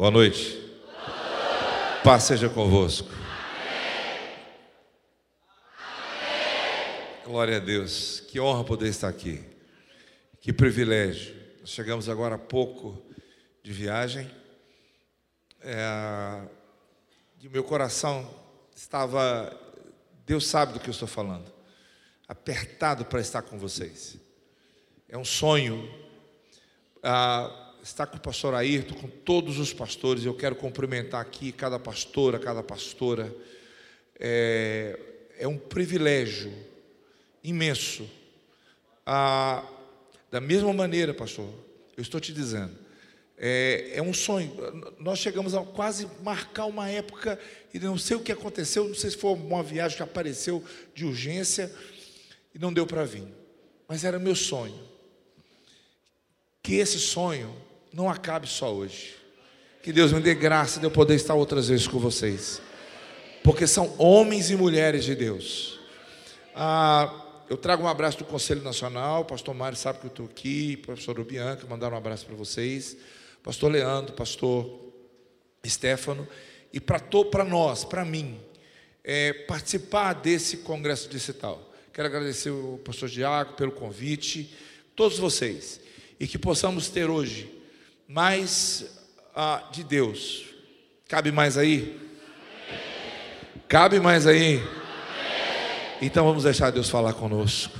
Boa noite. Paz seja convosco. Glória a Deus. Que honra poder estar aqui. Que privilégio. Chegamos agora há pouco de viagem. É, e meu coração estava, Deus sabe do que eu estou falando, apertado para estar com vocês. É um sonho ah, estar com o pastor Ayrton, com todos os pastores. Eu quero cumprimentar aqui cada pastora, cada pastora. É, é um privilégio imenso. Ah, da mesma maneira, pastor, eu estou te dizendo, é, é, um sonho. Nós chegamos a quase marcar uma época e não sei o que aconteceu, não sei se foi uma viagem que apareceu de urgência e não deu para vir. Mas era meu sonho. Que esse sonho não acabe só hoje. Que Deus me dê graça de eu poder estar outras vezes com vocês. Porque são homens e mulheres de Deus. Ah, eu trago um abraço do Conselho Nacional, pastor Mário sabe que eu estou aqui, professor Bianca, mandaram um abraço para vocês, pastor Leandro, pastor Stefano, e para nós, para mim, é, participar desse congresso digital. Quero agradecer o pastor Diago pelo convite, todos vocês, e que possamos ter hoje mais ah, de Deus. Cabe mais aí? Cabe mais aí? Então vamos deixar Deus falar conosco.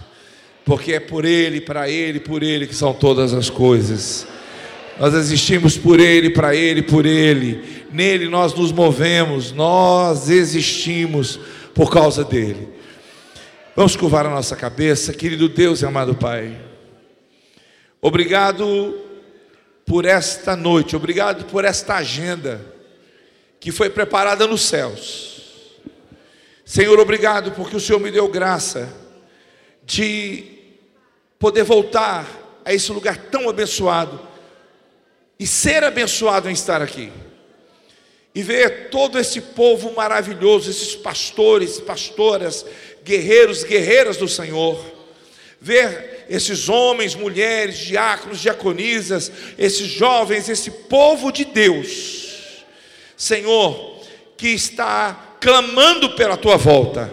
Porque é por Ele, para Ele, por Ele que são todas as coisas. Nós existimos por Ele, para Ele, por Ele. Nele nós nos movemos, nós existimos por causa dele. Vamos curvar a nossa cabeça, querido Deus e amado Pai. Obrigado por esta noite, obrigado por esta agenda que foi preparada nos céus Senhor, obrigado porque o Senhor me deu graça de poder voltar a esse lugar tão abençoado e ser abençoado em estar aqui. E ver todo esse povo maravilhoso, esses pastores, pastoras, guerreiros, guerreiras do Senhor. Ver esses homens, mulheres, diáconos, diaconisas, esses jovens, esse povo de Deus. Senhor, que está clamando pela tua volta.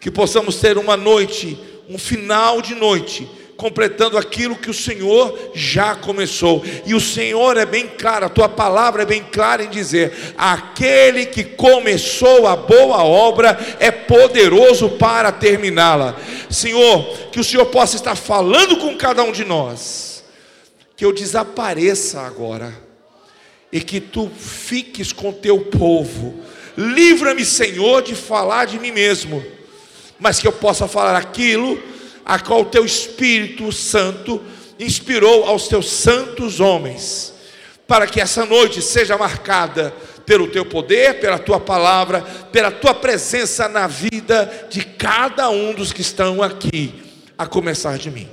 Que possamos ter uma noite, um final de noite, completando aquilo que o Senhor já começou. E o Senhor é bem claro, a tua palavra é bem clara em dizer: aquele que começou a boa obra é poderoso para terminá-la. Senhor, que o Senhor possa estar falando com cada um de nós, que eu desapareça agora e que tu fiques com teu povo Livra-me, Senhor, de falar de mim mesmo, mas que eu possa falar aquilo a qual o teu Espírito Santo inspirou aos teus santos homens, para que essa noite seja marcada pelo teu poder, pela tua palavra, pela tua presença na vida de cada um dos que estão aqui, a começar de mim.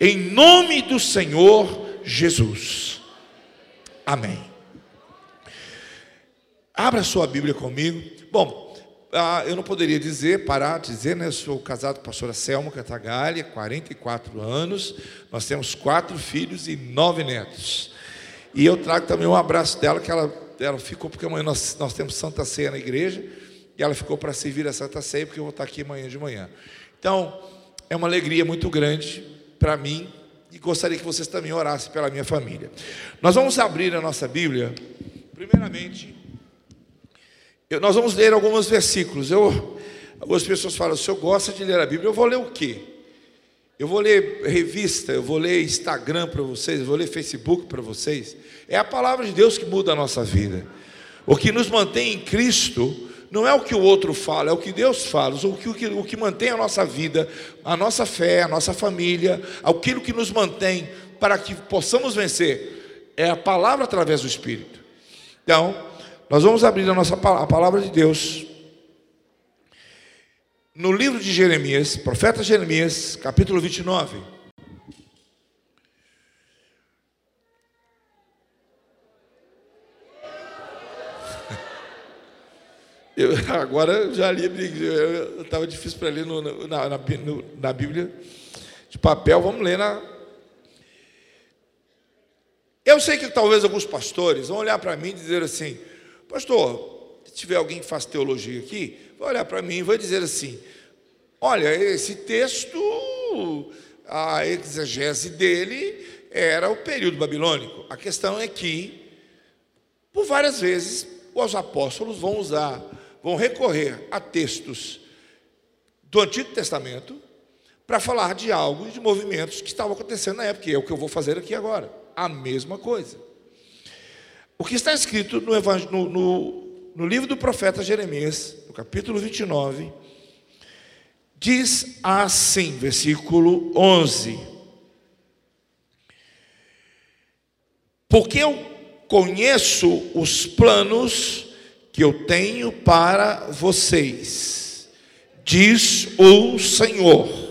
Em nome do Senhor Jesus. Amém. Abra sua Bíblia comigo. Bom, ah, eu não poderia dizer, parar de dizer, né? Eu sou casado com a pastora Selma Cantagalha, 44 anos. Nós temos quatro filhos e nove netos. E eu trago também um abraço dela, que ela, ela ficou, porque amanhã nós, nós temos Santa Ceia na igreja, e ela ficou para servir a Santa Ceia, porque eu vou estar aqui amanhã de manhã. Então, é uma alegria muito grande para mim, e gostaria que vocês também orassem pela minha família. Nós vamos abrir a nossa Bíblia, primeiramente, eu, nós vamos ler alguns versículos. Eu, algumas pessoas falam, se eu gosta de ler a Bíblia, eu vou ler o quê? Eu vou ler revista, eu vou ler Instagram para vocês, eu vou ler Facebook para vocês. É a palavra de Deus que muda a nossa vida. O que nos mantém em Cristo não é o que o outro fala, é o que Deus fala, o que, o que, o que mantém a nossa vida, a nossa fé, a nossa família, aquilo que nos mantém para que possamos vencer, é a palavra através do Espírito. Então, nós vamos abrir a nossa a palavra de Deus no livro de Jeremias, profeta Jeremias, capítulo 29. Eu, agora já li, estava difícil para ler no, na, na, no, na Bíblia de papel, vamos ler na. Eu sei que talvez alguns pastores vão olhar para mim e dizer assim: Pastor, se tiver alguém que faz teologia aqui, vai olhar para mim e vai dizer assim: Olha, esse texto, a exegese dele era o período babilônico. A questão é que, por várias vezes, os apóstolos vão usar, vão recorrer a textos do Antigo Testamento para falar de algo, de movimentos que estavam acontecendo na época, que é o que eu vou fazer aqui agora. A mesma coisa. O que está escrito no, no, no, no livro do profeta Jeremias, no capítulo 29, diz assim, versículo 11: Porque eu conheço os planos que eu tenho para vocês, diz o Senhor.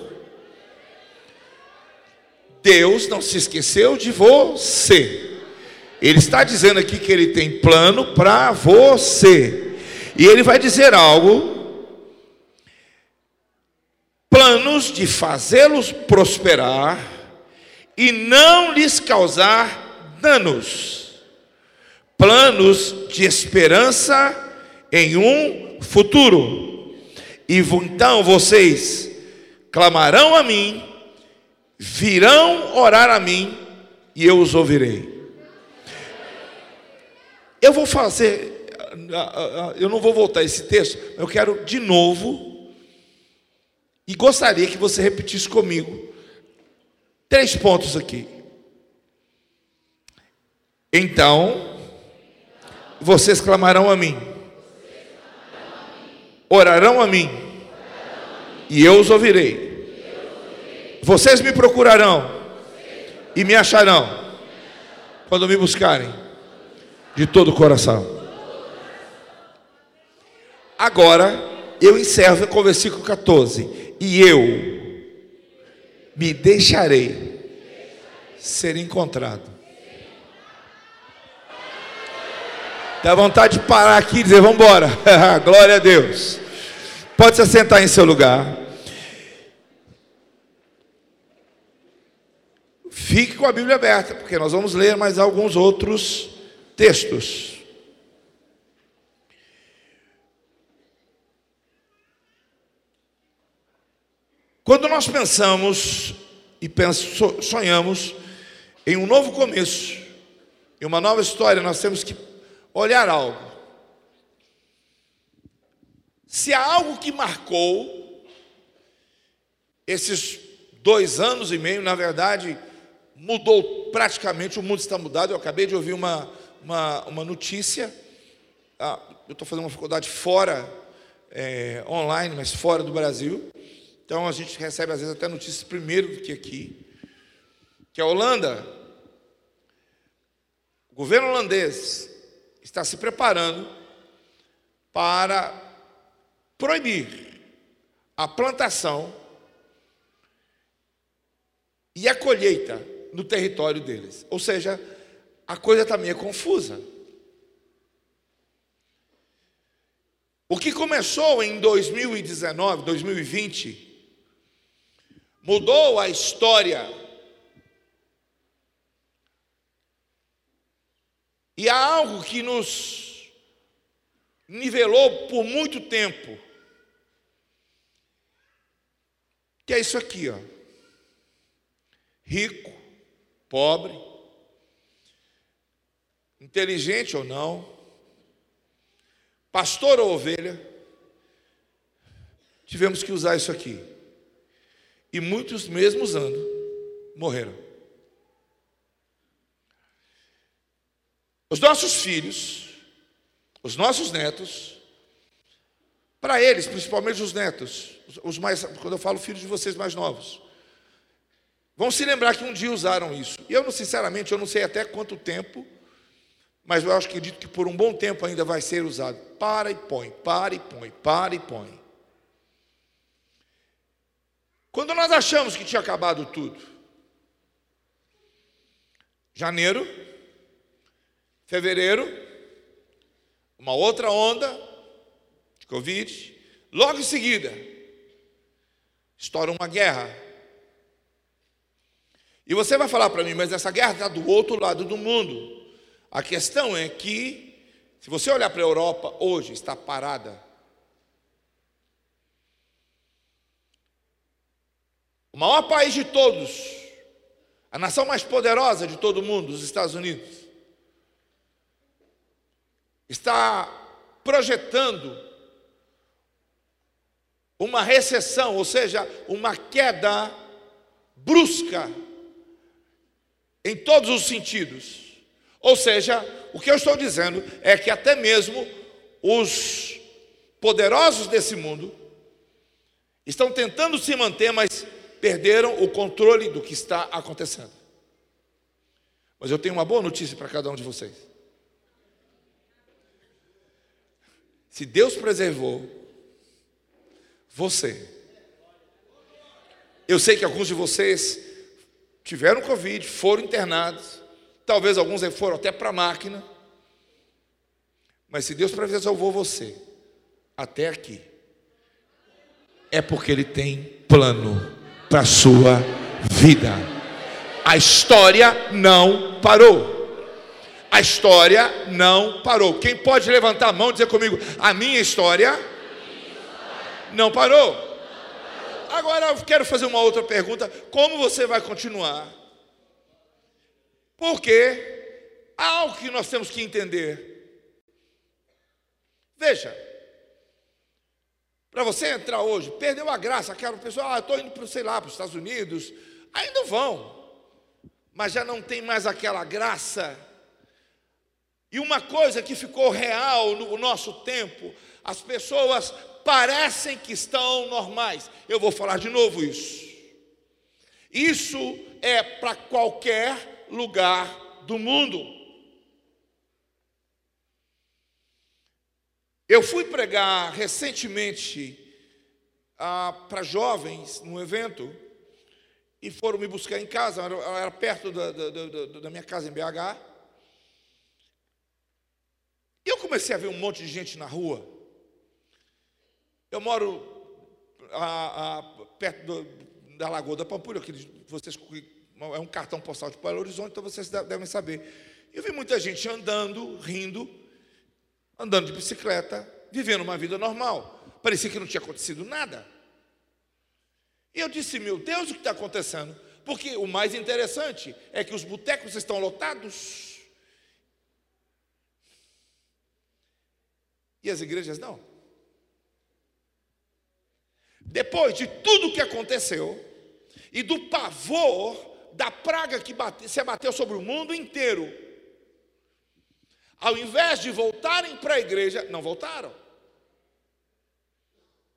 Deus não se esqueceu de você. Ele está dizendo aqui que ele tem plano para você. E ele vai dizer algo planos de fazê-los prosperar e não lhes causar danos, planos de esperança em um futuro. E então vocês clamarão a mim, virão orar a mim e eu os ouvirei. Eu vou fazer, eu não vou voltar esse texto, eu quero de novo e gostaria que você repetisse comigo três pontos aqui. Então, vocês clamarão a mim, orarão a mim, e eu os ouvirei. Vocês me procurarão. E me acharão. Quando me buscarem de todo o coração. Agora, eu encerro com o versículo 14 e eu me deixarei ser encontrado. Dá vontade de parar aqui e dizer: vamos embora, glória a Deus. Pode se assentar em seu lugar. Fique com a Bíblia aberta, porque nós vamos ler mais alguns outros textos. Quando nós pensamos e sonhamos em um novo começo, em uma nova história, nós temos que olhar algo. Se há algo que marcou esses dois anos e meio, na verdade, mudou praticamente, o mundo está mudado. Eu acabei de ouvir uma, uma, uma notícia. Ah, eu estou fazendo uma faculdade fora, é, online, mas fora do Brasil. Então a gente recebe às vezes até notícias primeiro do que aqui. Que a Holanda, o governo holandês está se preparando para proibir a plantação e a colheita no território deles. Ou seja, a coisa também é confusa. O que começou em 2019, 2020, mudou a história. E há algo que nos nivelou por muito tempo, que é isso aqui, ó. Rico, pobre, inteligente ou não, pastor ou ovelha, tivemos que usar isso aqui. E muitos, mesmo usando, morreram. Os nossos filhos, os nossos netos, para eles, principalmente os netos, os mais, quando eu falo filhos de vocês mais novos, vão se lembrar que um dia usaram isso. E eu, sinceramente, eu não sei até quanto tempo, mas eu acho que acredito que por um bom tempo ainda vai ser usado. Para e põe, para e põe, para e põe. Quando nós achamos que tinha acabado tudo, janeiro, fevereiro, uma outra onda de Covid, logo em seguida, estoura uma guerra. E você vai falar para mim, mas essa guerra está do outro lado do mundo. A questão é que, se você olhar para a Europa hoje, está parada. O maior país de todos, a nação mais poderosa de todo o mundo, os Estados Unidos, está projetando uma recessão, ou seja, uma queda brusca em todos os sentidos. Ou seja, o que eu estou dizendo é que até mesmo os poderosos desse mundo estão tentando se manter, mas perderam o controle do que está acontecendo. Mas eu tenho uma boa notícia para cada um de vocês. Se Deus preservou você, eu sei que alguns de vocês tiveram Covid, foram internados, talvez alguns foram até para a máquina, mas se Deus preservou você até aqui, é porque Ele tem plano para a sua vida. A história não parou. A história não parou. Quem pode levantar a mão e dizer comigo: a minha história não parou. Agora eu quero fazer uma outra pergunta: como você vai continuar? Porque há algo que nós temos que entender. Veja, para você entrar hoje, perdeu a graça, aquela pessoa, ah, estou indo para, sei lá, para os Estados Unidos, ainda vão, mas já não tem mais aquela graça e uma coisa que ficou real no nosso tempo, as pessoas parecem que estão normais. Eu vou falar de novo isso. Isso é para qualquer lugar do mundo. Eu fui pregar recentemente ah, para jovens num evento e foram me buscar em casa, era, era perto da, da, da, da minha casa em BH. E eu comecei a ver um monte de gente na rua. Eu moro a, a, perto do, da Lagoa da Pampulha, que vocês é um cartão postal de Belo Horizonte, então vocês devem saber. Eu vi muita gente andando, rindo, andando de bicicleta, vivendo uma vida normal. Parecia que não tinha acontecido nada. E eu disse, meu Deus, o que está acontecendo? Porque o mais interessante é que os botecos estão lotados. E as igrejas não. Depois de tudo o que aconteceu e do pavor da praga que bate, se abateu sobre o mundo inteiro, ao invés de voltarem para a igreja, não voltaram.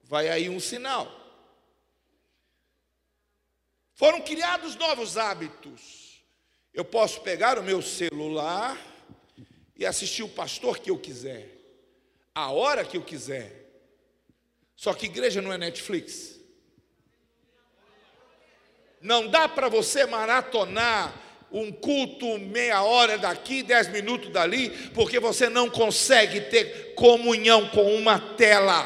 Vai aí um sinal. Foram criados novos hábitos. Eu posso pegar o meu celular e assistir o pastor que eu quiser a hora que eu quiser. Só que igreja não é Netflix. Não dá para você maratonar um culto meia hora daqui, dez minutos dali, porque você não consegue ter comunhão com uma tela.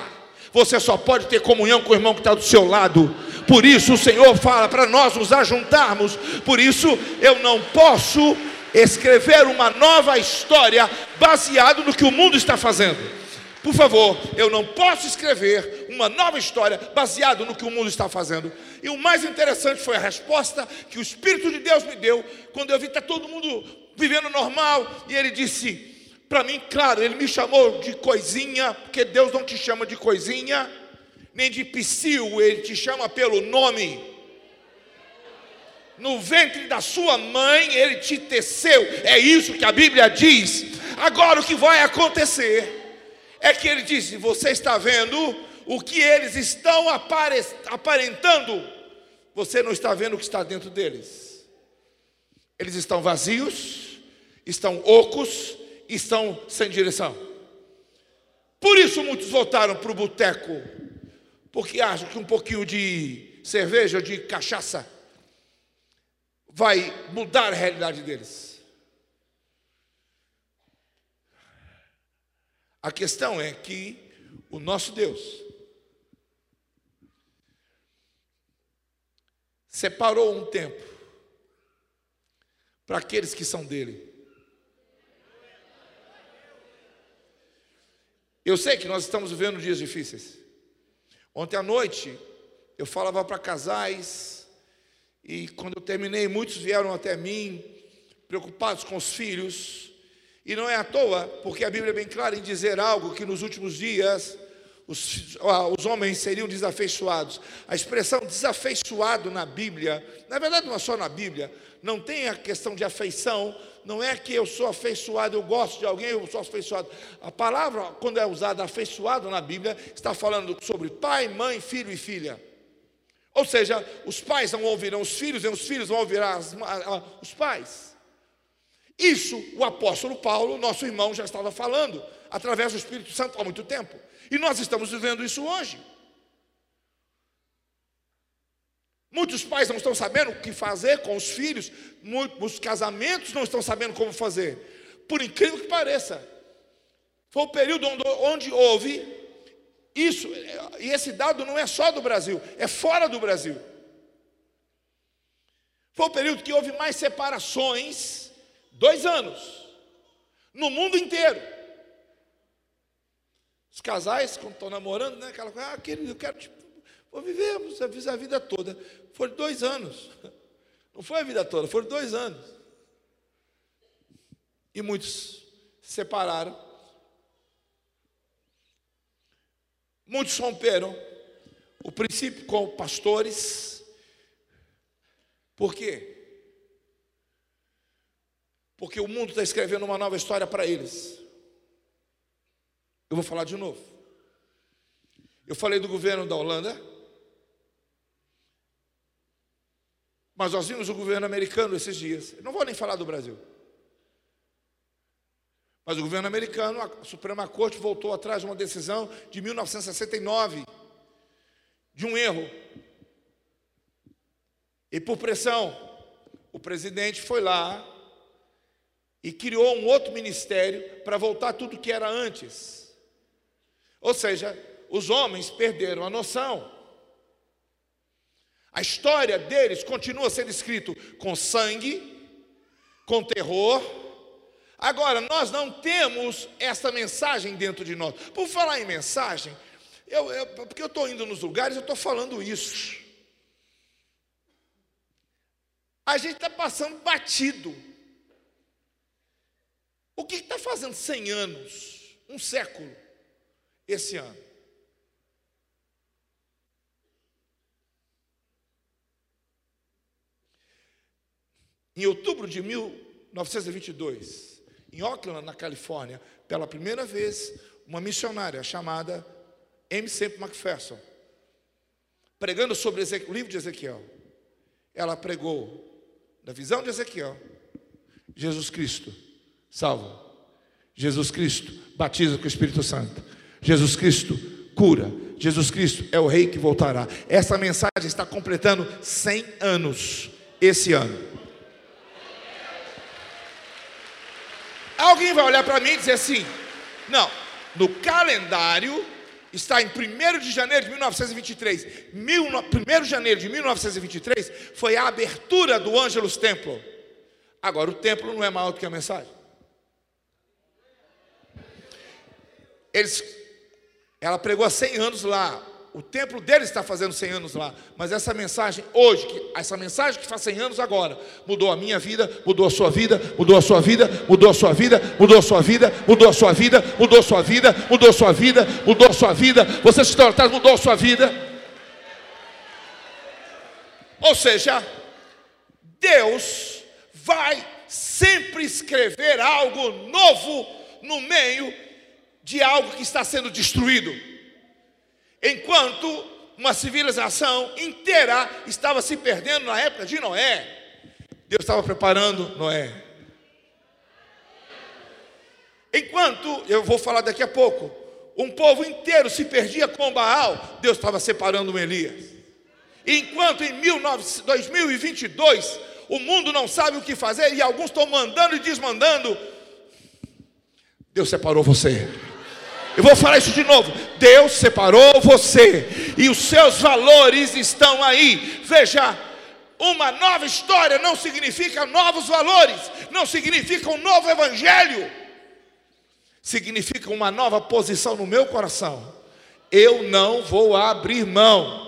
Você só pode ter comunhão com o irmão que está do seu lado. Por isso o Senhor fala para nós nos ajuntarmos. Por isso eu não posso escrever uma nova história baseado no que o mundo está fazendo. Por favor, eu não posso escrever uma nova história baseado no que o mundo está fazendo. E o mais interessante foi a resposta que o Espírito de Deus me deu quando eu vi que está todo mundo vivendo normal. E ele disse para mim, claro, ele me chamou de coisinha, porque Deus não te chama de coisinha, nem de psil, ele te chama pelo nome. No ventre da sua mãe ele te teceu, é isso que a Bíblia diz. Agora o que vai acontecer? é que ele disse: Você está vendo o que eles estão aparentando, você não está vendo o que está dentro deles. Eles estão vazios, estão ocos, estão sem direção. Por isso muitos voltaram para o boteco, porque acham que um pouquinho de cerveja, de cachaça, vai mudar a realidade deles. A questão é que o nosso Deus separou um tempo para aqueles que são dele. Eu sei que nós estamos vivendo dias difíceis. Ontem à noite, eu falava para casais, e quando eu terminei, muitos vieram até mim, preocupados com os filhos, e não é à toa, porque a Bíblia é bem clara em dizer algo que nos últimos dias os, os, homens seriam desafeiçoados. A expressão desafeiçoado na Bíblia, na verdade não é só na Bíblia, não tem a questão de afeição, não é que eu sou afeiçoado, eu gosto de alguém, eu sou afeiçoado. A palavra, quando é usada afeiçoado na Bíblia, está falando sobre pai, mãe, filho e filha. Ou seja, os pais não ouvirão os filhos, e os filhos vão ouvir as, os pais. Isso o apóstolo Paulo, nosso irmão, já estava falando, através do Espírito Santo há muito tempo. E nós estamos vivendo isso hoje. Muitos pais não estão sabendo o que fazer com os filhos, muitos casamentos não estão sabendo como fazer. Por incrível que pareça, foi o período onde, onde houve isso, e esse dado não é só do Brasil, é fora do Brasil. Foi o período que houve mais separações, dois anos, no mundo inteiro. Os casais, quando estão namorando, né, aquela coisa, ah, querido, eu quero, tipo, vou viver a vida toda. Foram dois anos. Não foi a vida toda, foram dois anos. E muitos se separaram. Muitos romperam o princípio com pastores. Por quê? Porque o mundo está escrevendo uma nova história para eles. Eu vou falar de novo. Eu falei do governo da Holanda, mas nós vimos o governo americano esses dias. não vou nem falar do Brasil. Mas o governo americano, a Suprema Corte voltou atrás de uma decisão de 1969, de um erro. E por pressão, o presidente foi lá e criou um outro ministério para voltar tudo que era antes. Ou seja, os homens perderam a noção. A história deles continua sendo escrito com sangue, com terror. Agora, nós não temos essa mensagem dentro de nós. Por falar em mensagem, eu, eu, porque eu estou indo nos lugares, eu estou falando isso. A gente está passando batido. O que está fazendo 100 anos, um século? Esse ano. Em outubro de 1922, em Oakland, na Califórnia, pela primeira vez, uma missionária chamada M. Semple McPherson, pregando sobre o livro de Ezequiel, ela pregou da visão de Ezequiel, Jesus Cristo salva, Jesus Cristo batiza com o Espírito Santo, Jesus Cristo cura. Jesus Cristo é o rei que voltará. Essa mensagem está completando 100 anos esse ano. Alguém vai olhar para mim e dizer assim: não, no calendário está em 1 de janeiro de 1923. 1 de janeiro de 1923 foi a abertura do Ângelus Templo. Agora, o templo não é maior do que a mensagem. Eles ela pregou há 100 anos lá. O templo dele está fazendo 100 anos lá. Mas essa mensagem hoje, essa mensagem que faz 100 anos agora, mudou a minha vida, mudou a sua vida, mudou a sua vida, mudou a sua vida, mudou a sua vida, mudou a sua vida, mudou a sua vida, mudou a sua vida, mudou a sua vida. Você se tornar mudou a sua vida. Ou seja, Deus vai sempre escrever algo novo no meio de algo que está sendo destruído. Enquanto uma civilização inteira estava se perdendo na época de Noé, Deus estava preparando Noé. Enquanto, eu vou falar daqui a pouco, um povo inteiro se perdia com Baal, Deus estava separando um Elias. Enquanto em 2022 o mundo não sabe o que fazer e alguns estão mandando e desmandando, Deus separou você. Eu vou falar isso de novo. Deus separou você e os seus valores estão aí. Veja, Uma nova história não significa novos valores, não significa um novo evangelho, significa uma nova posição no meu coração. Eu não vou abrir mão.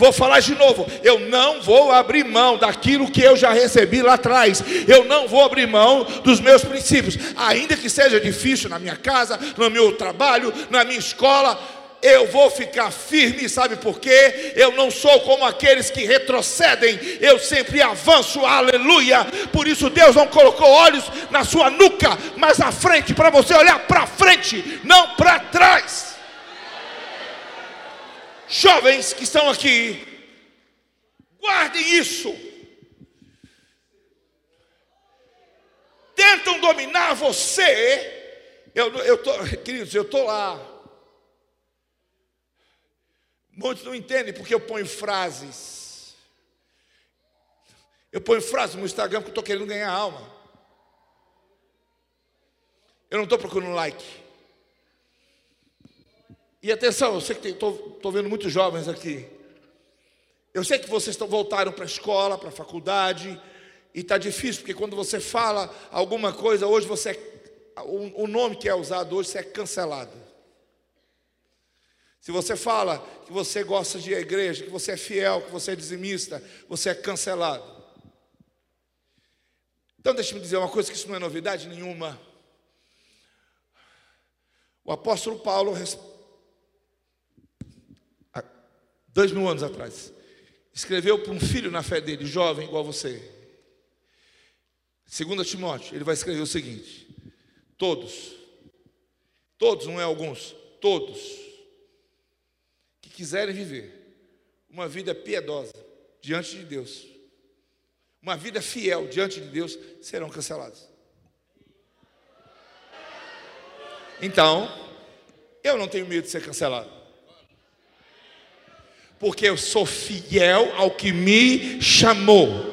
Vou falar de novo, eu não vou abrir mão daquilo que eu já recebi lá atrás. Eu não vou abrir mão dos meus princípios, ainda que seja difícil na minha casa, no meu trabalho, na minha escola eu vou ficar firme, sabe por quê? Eu não sou como aqueles que retrocedem, eu sempre avanço, aleluia. Por isso Deus não colocou olhos na sua nuca, mas à frente, para você olhar para frente, não para trás. Jovens que estão aqui, guardem isso. Tentam dominar você. Eu, eu tô, queridos, eu estou lá Muitos não entendem porque eu ponho frases. Eu ponho frases no Instagram porque eu estou querendo ganhar alma. Eu não estou procurando like. E atenção, eu sei que estou vendo muitos jovens aqui. Eu sei que vocês estão, voltaram para a escola, para a faculdade, e está difícil, porque quando você fala alguma coisa, hoje você é, o, o nome que é usado hoje você é cancelado. Se você fala que você gosta de igreja, que você é fiel, que você é dizimista, você é cancelado. Então deixe-me dizer uma coisa que isso não é novidade nenhuma. O apóstolo Paulo, há dois mil anos atrás, escreveu para um filho na fé dele, jovem igual você. Segundo Timóteo, ele vai escrever o seguinte: todos, todos, não é alguns, todos quiserem viver uma vida piedosa diante de Deus, uma vida fiel diante de Deus, serão cancelados. Então, eu não tenho medo de ser cancelado. Porque eu sou fiel ao que me chamou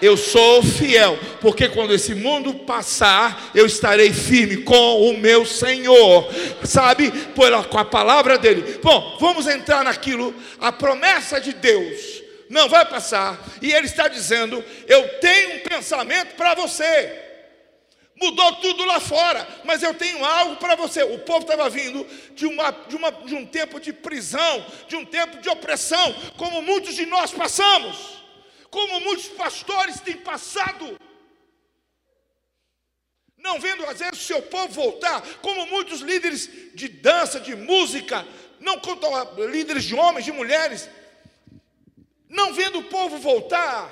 eu sou fiel, porque quando esse mundo passar, eu estarei firme com o meu Senhor, sabe, pela, com a palavra dele. Bom, vamos entrar naquilo, a promessa de Deus não vai passar, e ele está dizendo: Eu tenho um pensamento para você. Mudou tudo lá fora, mas eu tenho algo para você. O povo estava vindo de, uma, de, uma, de um tempo de prisão, de um tempo de opressão, como muitos de nós passamos como muitos pastores têm passado. Não vendo às vezes o seu povo voltar, como muitos líderes de dança, de música, não quanto líderes de homens, de mulheres, não vendo o povo voltar.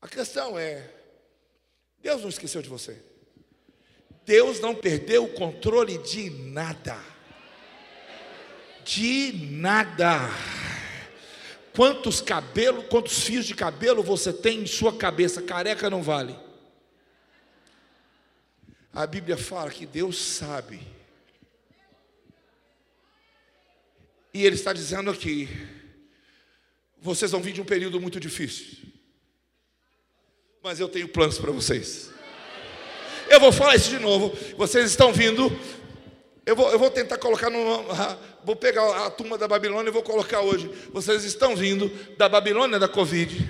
A questão é: Deus não esqueceu de você. Deus não perdeu o controle de nada. De nada. Quantos cabelos, quantos fios de cabelo você tem em sua cabeça? Careca não vale. A Bíblia fala que Deus sabe. E Ele está dizendo aqui: vocês vão vir de um período muito difícil, mas eu tenho planos para vocês. Eu vou falar isso de novo. Vocês estão vindo eu vou, eu vou tentar colocar no. Vou pegar a turma da Babilônia e vou colocar hoje. Vocês estão vindo da Babilônia da Covid,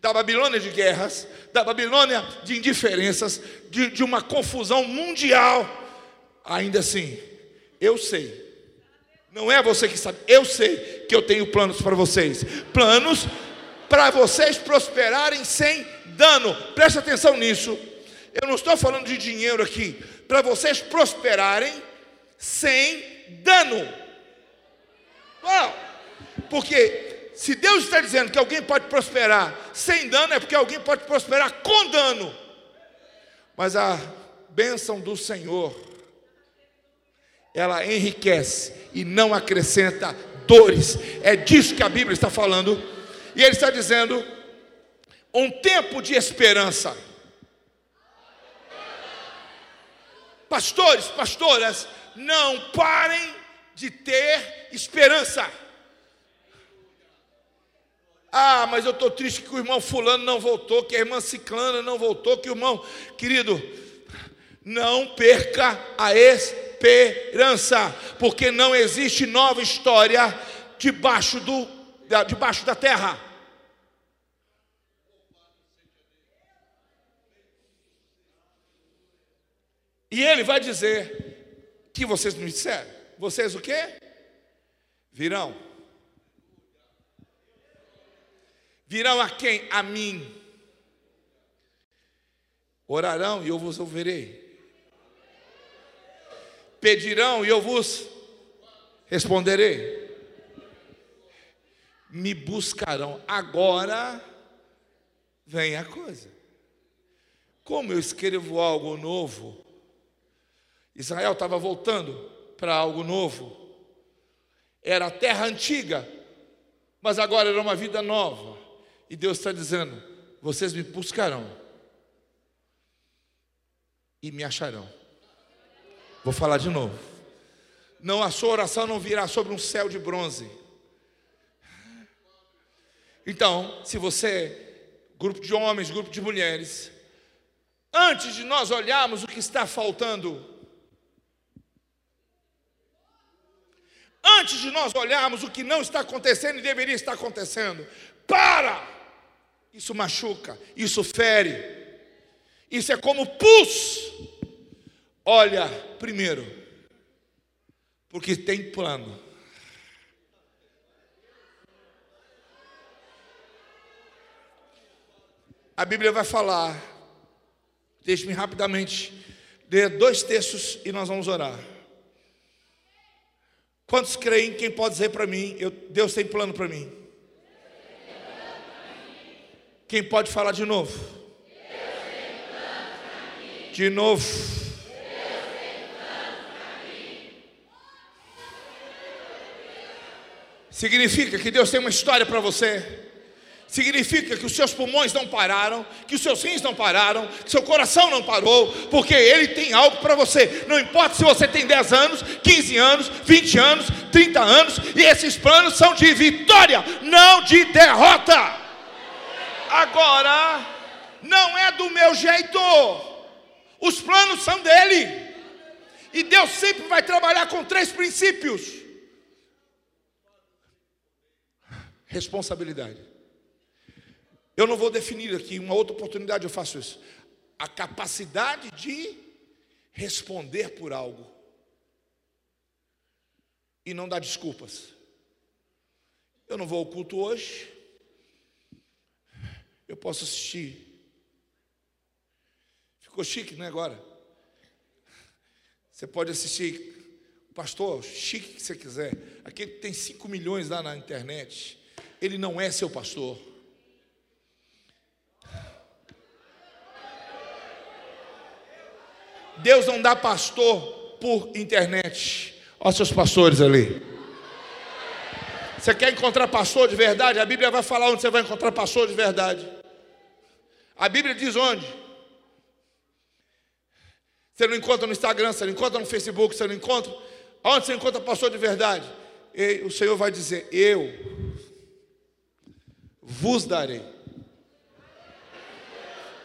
da Babilônia de guerras, da Babilônia de indiferenças, de, de uma confusão mundial. Ainda assim, eu sei. Não é você que sabe, eu sei que eu tenho planos para vocês. Planos para vocês prosperarem sem dano. Preste atenção nisso. Eu não estou falando de dinheiro aqui. Para vocês prosperarem sem dano. Porque se Deus está dizendo que alguém pode prosperar sem dano, é porque alguém pode prosperar com dano. Mas a bênção do Senhor, ela enriquece e não acrescenta dores. É disso que a Bíblia está falando. E ele está dizendo: um tempo de esperança. Pastores, pastoras, não parem de ter esperança. Ah, mas eu estou triste que o irmão Fulano não voltou, que a irmã Ciclana não voltou, que o irmão, querido, não perca a esperança, porque não existe nova história debaixo do debaixo da terra. E ele vai dizer que vocês me disseram. Vocês o quê? Virão. Virão a quem? A mim. Orarão e eu vos ouvirei. Pedirão e eu vos responderei. Me buscarão. Agora vem a coisa. Como eu escrevo algo novo, Israel estava voltando para algo novo. Era a terra antiga, mas agora era uma vida nova. E Deus está dizendo: vocês me buscarão e me acharão. Vou falar de novo. Não, a sua oração não virá sobre um céu de bronze. Então, se você, grupo de homens, grupo de mulheres, antes de nós olharmos o que está faltando, antes de nós olharmos o que não está acontecendo e deveria estar acontecendo, para! Isso machuca, isso fere, isso é como pus. Olha, primeiro, porque tem plano. A Bíblia vai falar, deixe-me rapidamente ler dois textos e nós vamos orar. Quantos creem? Quem pode dizer para mim? Eu, Deus tem plano para mim. Quem pode falar de novo? De novo. Significa que Deus tem uma história para você. Significa que os seus pulmões não pararam, que os seus rins não pararam, que seu coração não parou, porque Ele tem algo para você. Não importa se você tem 10 anos, 15 anos, 20 anos, 30 anos, e esses planos são de vitória, não de derrota. Agora, não é do meu jeito. Os planos são dele. E Deus sempre vai trabalhar com três princípios: responsabilidade. Eu não vou definir aqui, uma outra oportunidade eu faço isso. A capacidade de responder por algo e não dar desculpas. Eu não vou ao culto hoje. Eu posso assistir Ficou chique, não é agora? Você pode assistir, pastor, chique que você quiser. Aquele que tem 5 milhões lá na internet, ele não é seu pastor. Deus não dá pastor por internet. Olha seus pastores ali. Você quer encontrar pastor de verdade? A Bíblia vai falar onde você vai encontrar pastor de verdade. A Bíblia diz onde? Você não encontra no Instagram, você não encontra no Facebook, você não encontra. Onde você encontra pastor de verdade? E o Senhor vai dizer: Eu vos darei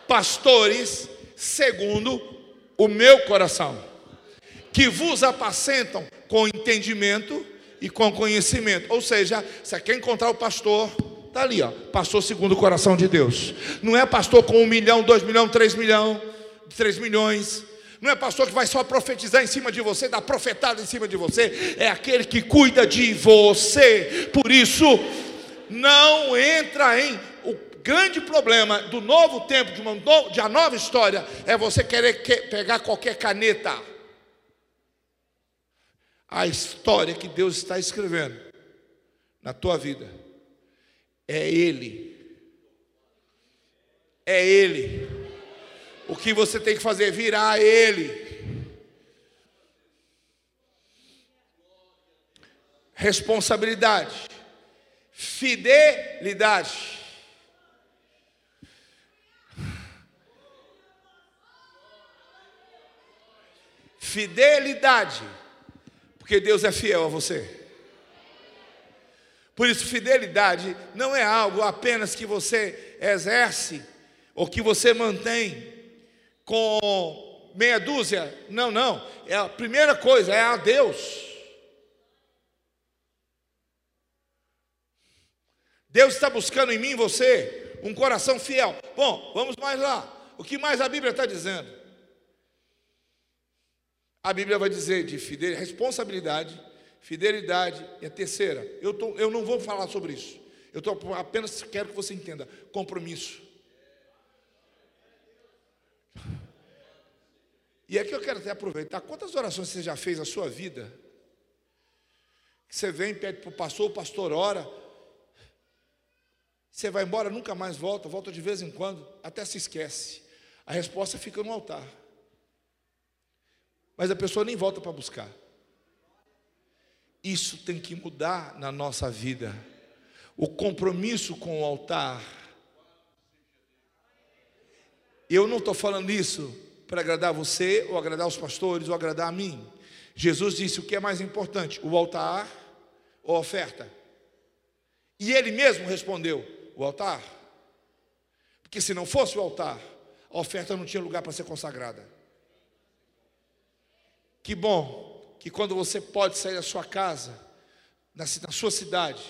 pastores segundo o meu coração, que vos apacentam com entendimento e com conhecimento. Ou seja, você quer encontrar o pastor, está ali, ó, pastor segundo o coração de Deus. Não é pastor com um milhão, dois milhões, três milhões, três milhões. Não é pastor que vai só profetizar em cima de você, dar profetada em cima de você. É aquele que cuida de você. Por isso, não entra em. Grande problema do novo tempo, de uma, de uma nova história, é você querer que, pegar qualquer caneta. A história que Deus está escrevendo na tua vida é Ele. É Ele. O que você tem que fazer é virar Ele. Responsabilidade, fidelidade. Fidelidade, porque Deus é fiel a você. Por isso, fidelidade não é algo apenas que você exerce ou que você mantém com meia dúzia. Não, não. É a primeira coisa é a Deus. Deus está buscando em mim você um coração fiel. Bom, vamos mais lá. O que mais a Bíblia está dizendo? A Bíblia vai dizer de fidelidade, responsabilidade, fidelidade e a terceira. Eu, tô, eu não vou falar sobre isso. Eu tô, apenas quero que você entenda: compromisso. E aqui eu quero até aproveitar. Quantas orações você já fez na sua vida? Que você vem, pede para o pastor, o pastor ora. Você vai embora, nunca mais volta, volta de vez em quando, até se esquece. A resposta fica no altar. Mas a pessoa nem volta para buscar. Isso tem que mudar na nossa vida. O compromisso com o altar. Eu não estou falando isso para agradar você, ou agradar os pastores, ou agradar a mim. Jesus disse: o que é mais importante, o altar ou a oferta? E ele mesmo respondeu: o altar. Porque se não fosse o altar, a oferta não tinha lugar para ser consagrada. Que bom que quando você pode sair da sua casa, na, na sua cidade,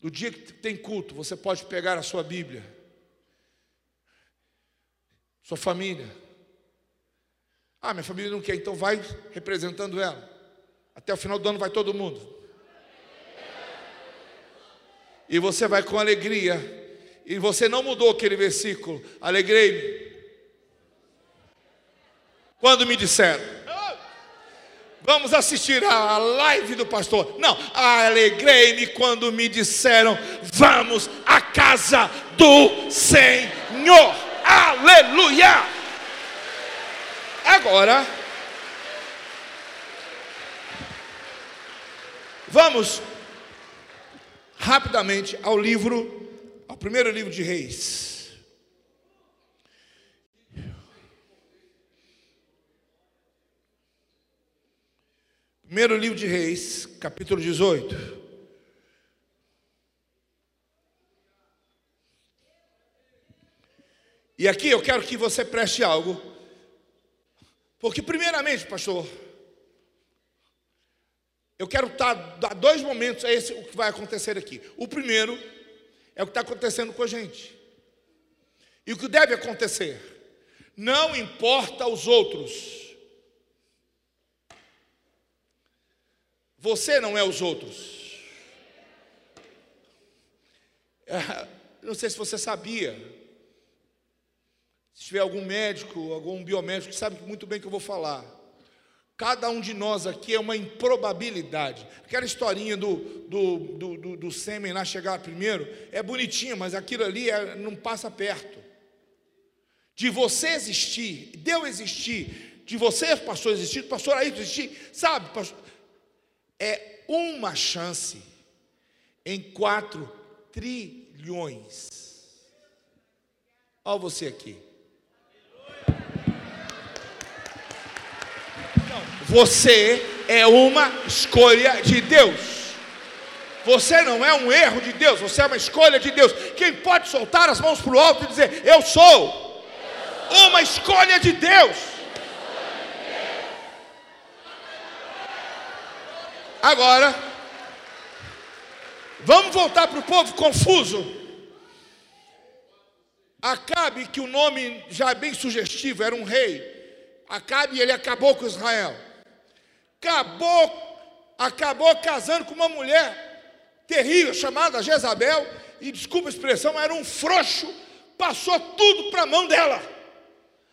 no dia que tem culto, você pode pegar a sua Bíblia, sua família, ah, minha família não quer, então vai representando ela. Até o final do ano vai todo mundo. E você vai com alegria. E você não mudou aquele versículo. Alegrei-me. Quando me disseram, vamos assistir a live do pastor. Não, alegrei-me quando me disseram, vamos à casa do Senhor. Aleluia! Agora, vamos rapidamente ao livro, ao primeiro livro de Reis. Primeiro livro de Reis, capítulo 18. E aqui eu quero que você preste algo porque, primeiramente, pastor, eu quero dar dois momentos, é esse o que vai acontecer aqui. O primeiro é o que está acontecendo com a gente. E o que deve acontecer? Não importa os outros. Você não é os outros. É, não sei se você sabia, se tiver algum médico, algum biomédico sabe muito bem o que eu vou falar. Cada um de nós aqui é uma improbabilidade. Aquela historinha do, do, do, do, do sêmen lá chegar primeiro é bonitinha, mas aquilo ali é, não passa perto. De você existir, de eu existir, de você, pastor, existir, pastor aí existir, sabe, pastor, é uma chance em quatro trilhões. Olha você aqui. Você é uma escolha de Deus. Você não é um erro de Deus, você é uma escolha de Deus. Quem pode soltar as mãos para o alto e dizer: Eu sou uma escolha de Deus. Agora, vamos voltar para o povo confuso. Acabe, que o nome já é bem sugestivo, era um rei. Acabe, ele acabou com Israel acabou, acabou casando com uma mulher terrível chamada Jezabel, e desculpa a expressão, era um frouxo, passou tudo para a mão dela.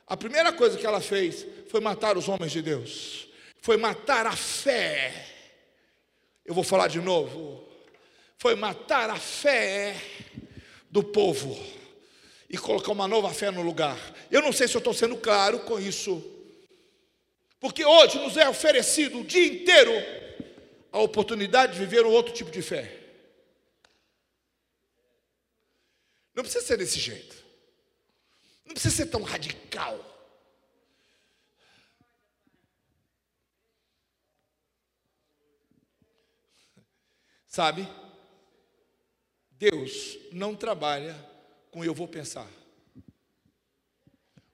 A primeira coisa que ela fez foi matar os homens de Deus, foi matar a fé. Eu vou falar de novo. Foi matar a fé do povo e colocar uma nova fé no lugar. Eu não sei se eu estou sendo claro com isso. Porque hoje nos é oferecido o dia inteiro a oportunidade de viver um outro tipo de fé. Não precisa ser desse jeito. Não precisa ser tão radical. Sabe? Deus não trabalha com eu vou pensar.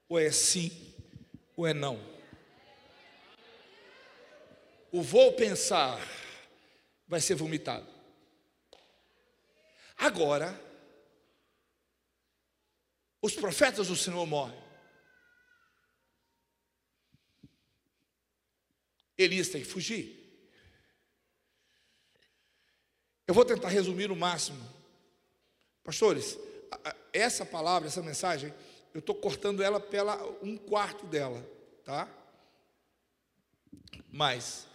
Ou é sim, ou é não o vou pensar vai ser vomitado. Agora, os profetas do Senhor morrem. Elias tem que fugir. Eu vou tentar resumir o máximo. Pastores, essa palavra, essa mensagem, eu estou cortando ela pela um quarto dela, tá? Mas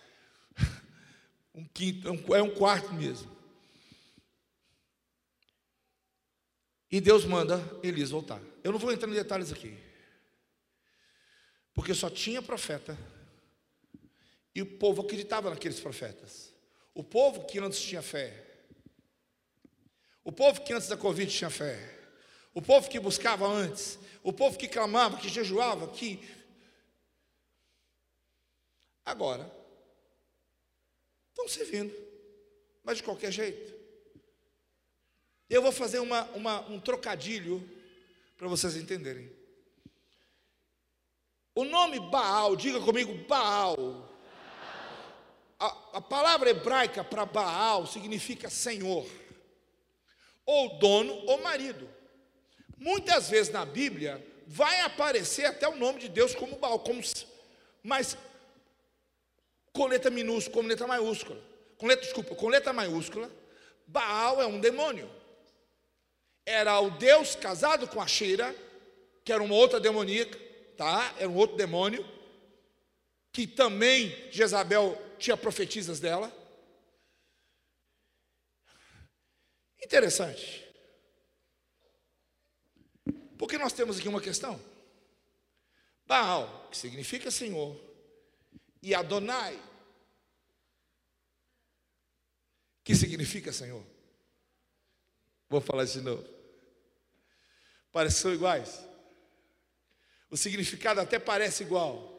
um quinto, é um quarto mesmo. E Deus manda Elias voltar. Eu não vou entrar em detalhes aqui. Porque só tinha profeta. E o povo acreditava naqueles profetas. O povo que antes tinha fé. O povo que antes da Covid tinha fé. O povo que buscava antes. O povo que clamava, que jejuava, que. Agora, estão servindo. Mas de qualquer jeito. Eu vou fazer uma, uma, um trocadilho para vocês entenderem. O nome Baal, diga comigo, Baal. A, a palavra hebraica para Baal significa Senhor, ou dono ou marido. Muitas vezes na Bíblia vai aparecer até o nome de Deus como Baal, como, mas com letra minúscula, com letra maiúscula. Com letra, desculpa, com letra maiúscula, Baal é um demônio era o Deus casado com a Shira, que era uma outra demoníaca, tá? Era um outro demônio, que também Jezabel tinha profetisas dela. Interessante. Porque nós temos aqui uma questão. Baal, que significa Senhor, e Adonai, que significa Senhor. Vou falar de novo. Parece são iguais. O significado até parece igual.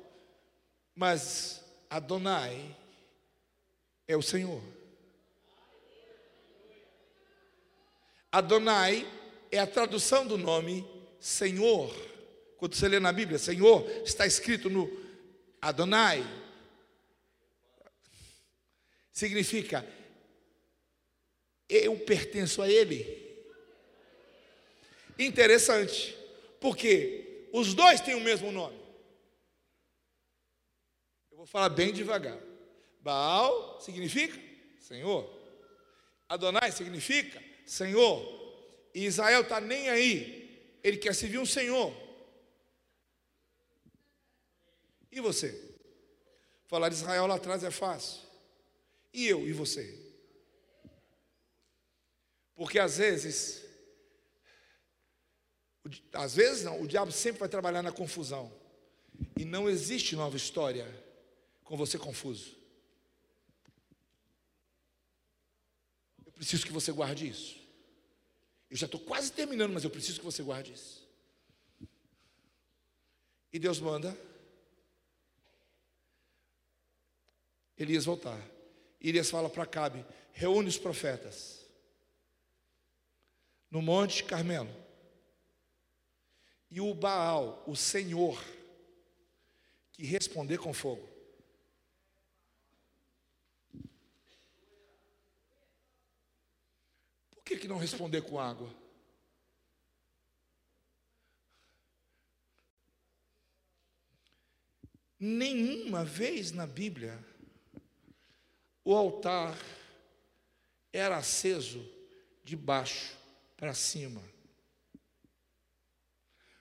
Mas Adonai é o Senhor. Adonai é a tradução do nome Senhor. Quando você lê na Bíblia, Senhor, está escrito no Adonai. Significa eu pertenço a Ele. Interessante, porque os dois têm o mesmo nome. Eu vou falar bem devagar. Baal significa Senhor. Adonai significa Senhor. E Israel está nem aí. Ele quer servir um Senhor. E você? Falar de Israel lá atrás é fácil. E eu e você? Porque às vezes às vezes não, o diabo sempre vai trabalhar na confusão. E não existe nova história com você confuso. Preciso que você guarde isso. Eu já estou quase terminando, mas eu preciso que você guarde isso. E Deus manda Elias voltar. Elias fala para Cabe: reúne os profetas no Monte Carmelo e o Baal, o Senhor, que responder com fogo. Por que, que não responder com água? Nenhuma vez na Bíblia o altar era aceso de baixo para cima.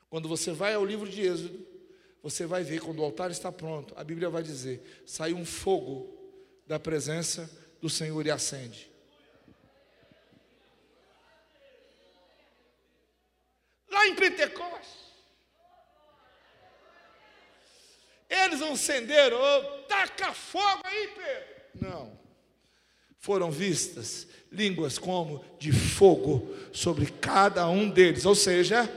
Quando você vai ao livro de Êxodo, você vai ver quando o altar está pronto, a Bíblia vai dizer: sai um fogo da presença do Senhor e acende. Lá em Pentecostes, eles acenderam, oh, taca fogo aí, Pedro. Não. Foram vistas línguas como de fogo sobre cada um deles, ou seja,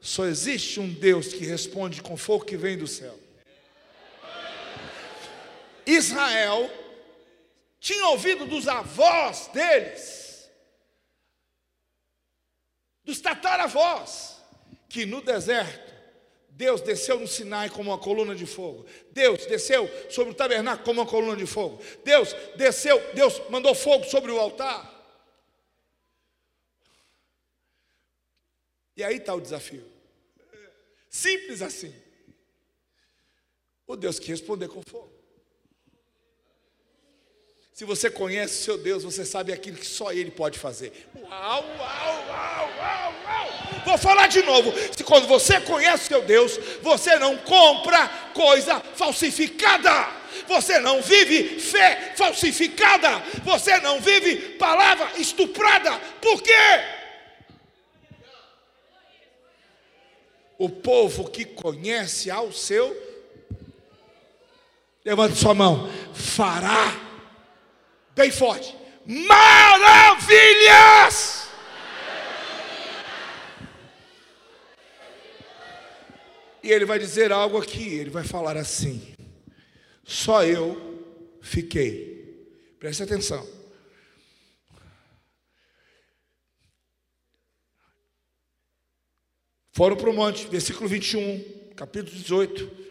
só existe um Deus que responde com fogo que vem do céu. Israel tinha ouvido dos avós deles, dos tataravós, que no deserto Deus desceu no Sinai como uma coluna de fogo. Deus desceu sobre o tabernáculo como uma coluna de fogo. Deus desceu, Deus mandou fogo sobre o altar. E aí está o desafio. Simples assim. O Deus que responder com fogo. Se você conhece o seu Deus, você sabe aquilo que só Ele pode fazer. Uau, uau, uau, uau, uau. Vou falar de novo. Se quando você conhece o seu Deus, você não compra coisa falsificada. Você não vive fé falsificada. Você não vive palavra estuprada. Por quê? O povo que conhece ao seu, levante sua mão, fará bem forte: maravilhas! E ele vai dizer algo aqui, ele vai falar assim: só eu fiquei. Preste atenção. Foram para o monte, versículo 21, capítulo 18.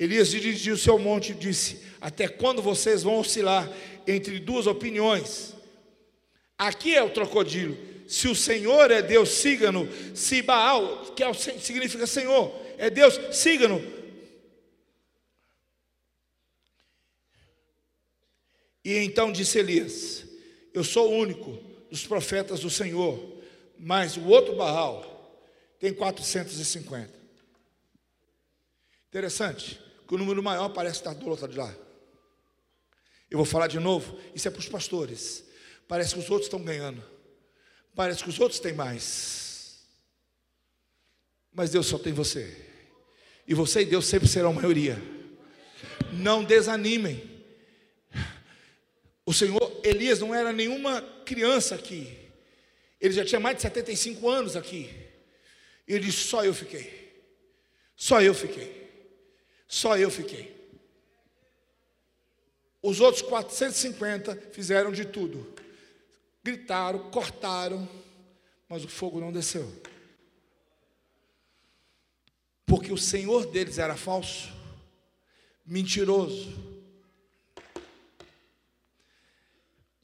Elias dirigiu se ao monte e disse: Até quando vocês vão oscilar entre duas opiniões. Aqui é o trocadilho. Se o Senhor é Deus, siga-no. Se Baal, que é, significa Senhor, é Deus, siga-no. E então disse Elias: Eu sou o único dos profetas do Senhor, mas o outro Baal tem 450. Interessante, que o número maior parece estar do outro lado de lá. Eu vou falar de novo, isso é para os pastores. Parece que os outros estão ganhando. Parece que os outros têm mais. Mas Deus só tem você. E você e Deus sempre serão maioria. Não desanimem. O Senhor Elias não era nenhuma criança aqui. Ele já tinha mais de 75 anos aqui. Ele disse: Só eu fiquei. Só eu fiquei. Só eu fiquei. Os outros 450 fizeram de tudo. Gritaram, cortaram, mas o fogo não desceu. Porque o Senhor deles era falso, mentiroso.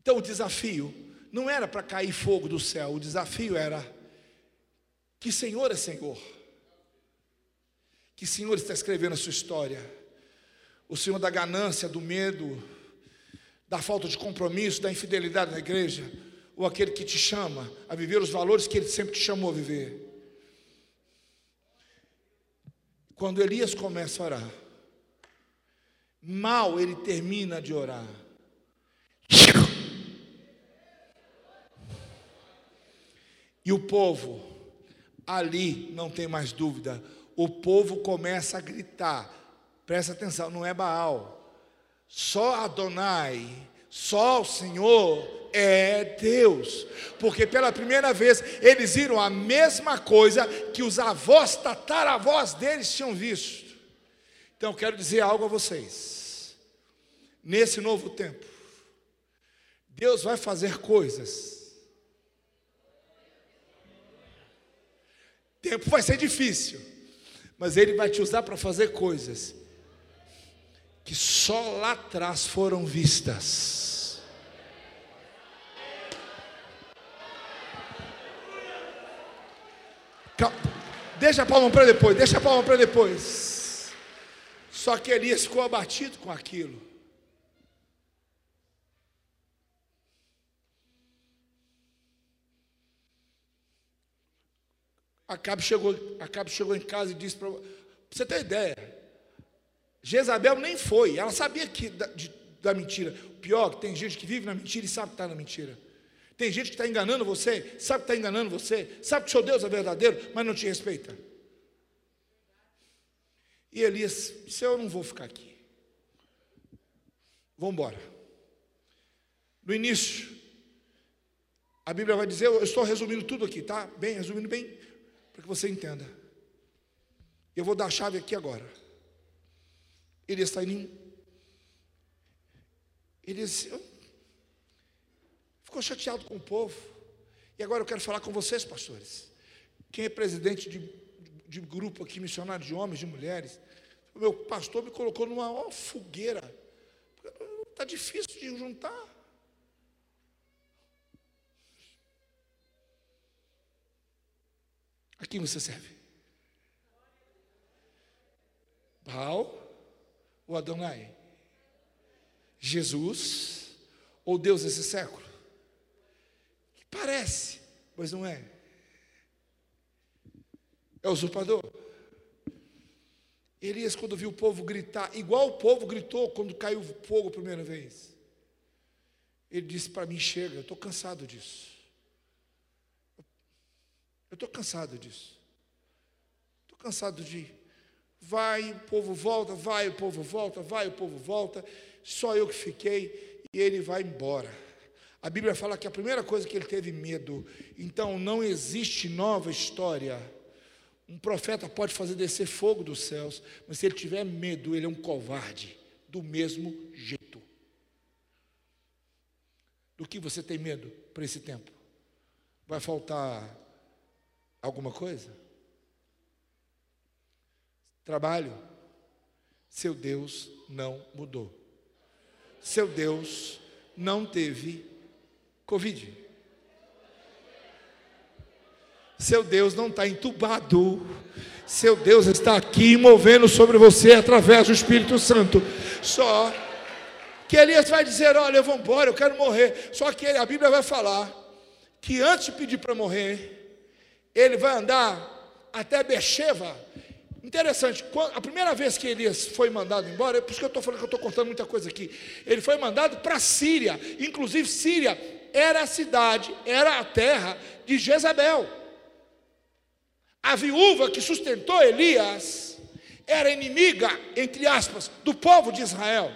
Então o desafio não era para cair fogo do céu, o desafio era que Senhor é Senhor. Que Senhor está escrevendo a sua história o Senhor da ganância, do medo, da falta de compromisso, da infidelidade na igreja, ou aquele que te chama a viver os valores que ele sempre te chamou a viver. Quando Elias começa a orar, mal ele termina de orar. E o povo, ali não tem mais dúvida, o povo começa a gritar: Presta atenção, não é Baal. Só Adonai, só o Senhor é Deus. Porque pela primeira vez eles viram a mesma coisa que os avós, tataravós deles tinham visto. Então eu quero dizer algo a vocês. Nesse novo tempo, Deus vai fazer coisas. O tempo vai ser difícil, mas Ele vai te usar para fazer coisas que só lá atrás foram vistas. Deixa a palma para depois, deixa a palma para depois. Só que Elias ficou abatido com aquilo. Acabe chegou, Acabe chegou em casa e disse para você ter ideia, Jezabel nem foi, ela sabia que da, de, da mentira. O pior, que tem gente que vive na mentira e sabe que está na mentira. Tem gente que está enganando você, sabe que está enganando você, sabe que seu Deus é verdadeiro, mas não te respeita. E Elias disse: Eu não vou ficar aqui. Vamos embora. No início, a Bíblia vai dizer, eu estou resumindo tudo aqui, tá? Bem, resumindo bem, para que você entenda. Eu vou dar a chave aqui agora. Ele está indo. Ele disse, ficou chateado com o povo. E agora eu quero falar com vocês, pastores. Quem é presidente de, de grupo aqui, missionário de homens, de mulheres? O meu pastor me colocou numa ó, fogueira. Está difícil de juntar. A quem você serve? Baal ou Adonai? Jesus ou Deus desse século? Que parece, mas não é. É usurpador. Elias, quando viu o povo gritar, igual o povo gritou quando caiu fogo a primeira vez, ele disse para mim: Chega, eu estou cansado disso. Estou cansado disso. Estou cansado de. Vai, o povo volta, vai, o povo volta, vai, o povo volta. Só eu que fiquei e ele vai embora. A Bíblia fala que a primeira coisa que ele teve medo. Então não existe nova história um profeta pode fazer descer fogo dos céus, mas se ele tiver medo, ele é um covarde, do mesmo jeito. Do que você tem medo para esse tempo? Vai faltar alguma coisa? Trabalho. Seu Deus não mudou. Seu Deus não teve Covid. Seu Deus não está entubado. Seu Deus está aqui movendo sobre você através do Espírito Santo. Só que Elias vai dizer: Olha, eu vou embora, eu quero morrer. Só que a Bíblia vai falar que antes de pedir para morrer, ele vai andar até Becheva. Interessante, a primeira vez que Elias foi mandado embora, é por isso que eu estou falando que eu estou contando muita coisa aqui. Ele foi mandado para Síria, inclusive Síria era a cidade, era a terra de Jezabel. A viúva que sustentou Elias era inimiga, entre aspas, do povo de Israel.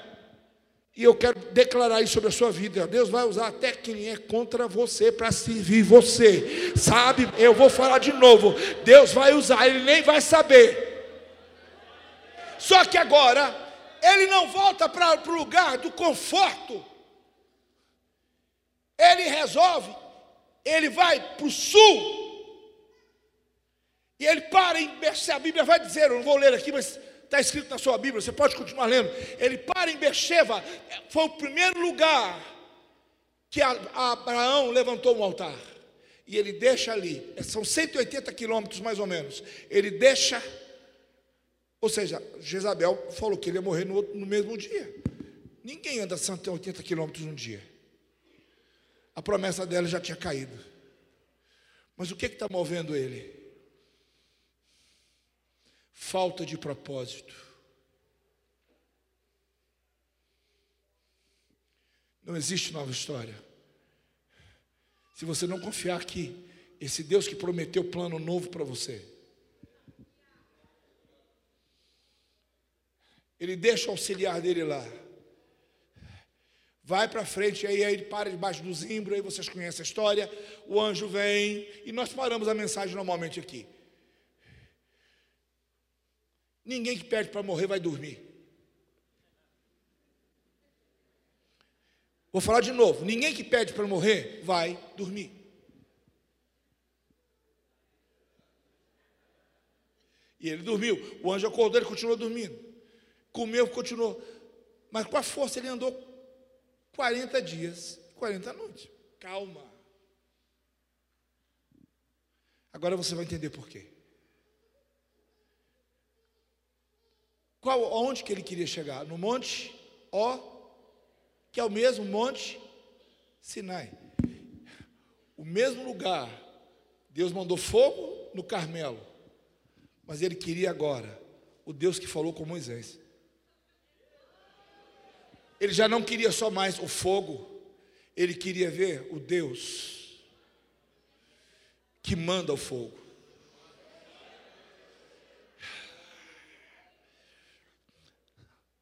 E eu quero declarar isso sobre a sua vida. Deus vai usar até quem é contra você para servir você. Sabe? Eu vou falar de novo. Deus vai usar, ele nem vai saber. Só que agora, ele não volta para o lugar do conforto. Ele resolve, ele vai para o sul e ele para em a Bíblia vai dizer, eu não vou ler aqui, mas está escrito na sua Bíblia, você pode continuar lendo. Ele para em Beersheba, foi o primeiro lugar que Abraão levantou um altar. E ele deixa ali, são 180 quilômetros mais ou menos. Ele deixa, ou seja, Jezabel falou que ele ia morrer no, no mesmo dia. Ninguém anda 180 quilômetros num dia. A promessa dela já tinha caído. Mas o que está movendo ele? Falta de propósito. Não existe nova história. Se você não confiar que esse Deus que prometeu plano novo para você, ele deixa o auxiliar dele lá. Vai para frente, aí, aí ele para debaixo do zimbro, aí vocês conhecem a história. O anjo vem e nós paramos a mensagem normalmente aqui. Ninguém que pede para morrer vai dormir. Vou falar de novo: ninguém que pede para morrer vai dormir. E ele dormiu. O anjo acordou, ele continuou dormindo. Comeu, continuou. Mas com a força ele andou 40 dias, 40 noites. Calma. Agora você vai entender por quê. Qual, onde que ele queria chegar? No monte Ó, que é o mesmo monte Sinai. O mesmo lugar. Deus mandou fogo no Carmelo. Mas ele queria agora o Deus que falou com Moisés. Ele já não queria só mais o fogo, ele queria ver o Deus que manda o fogo.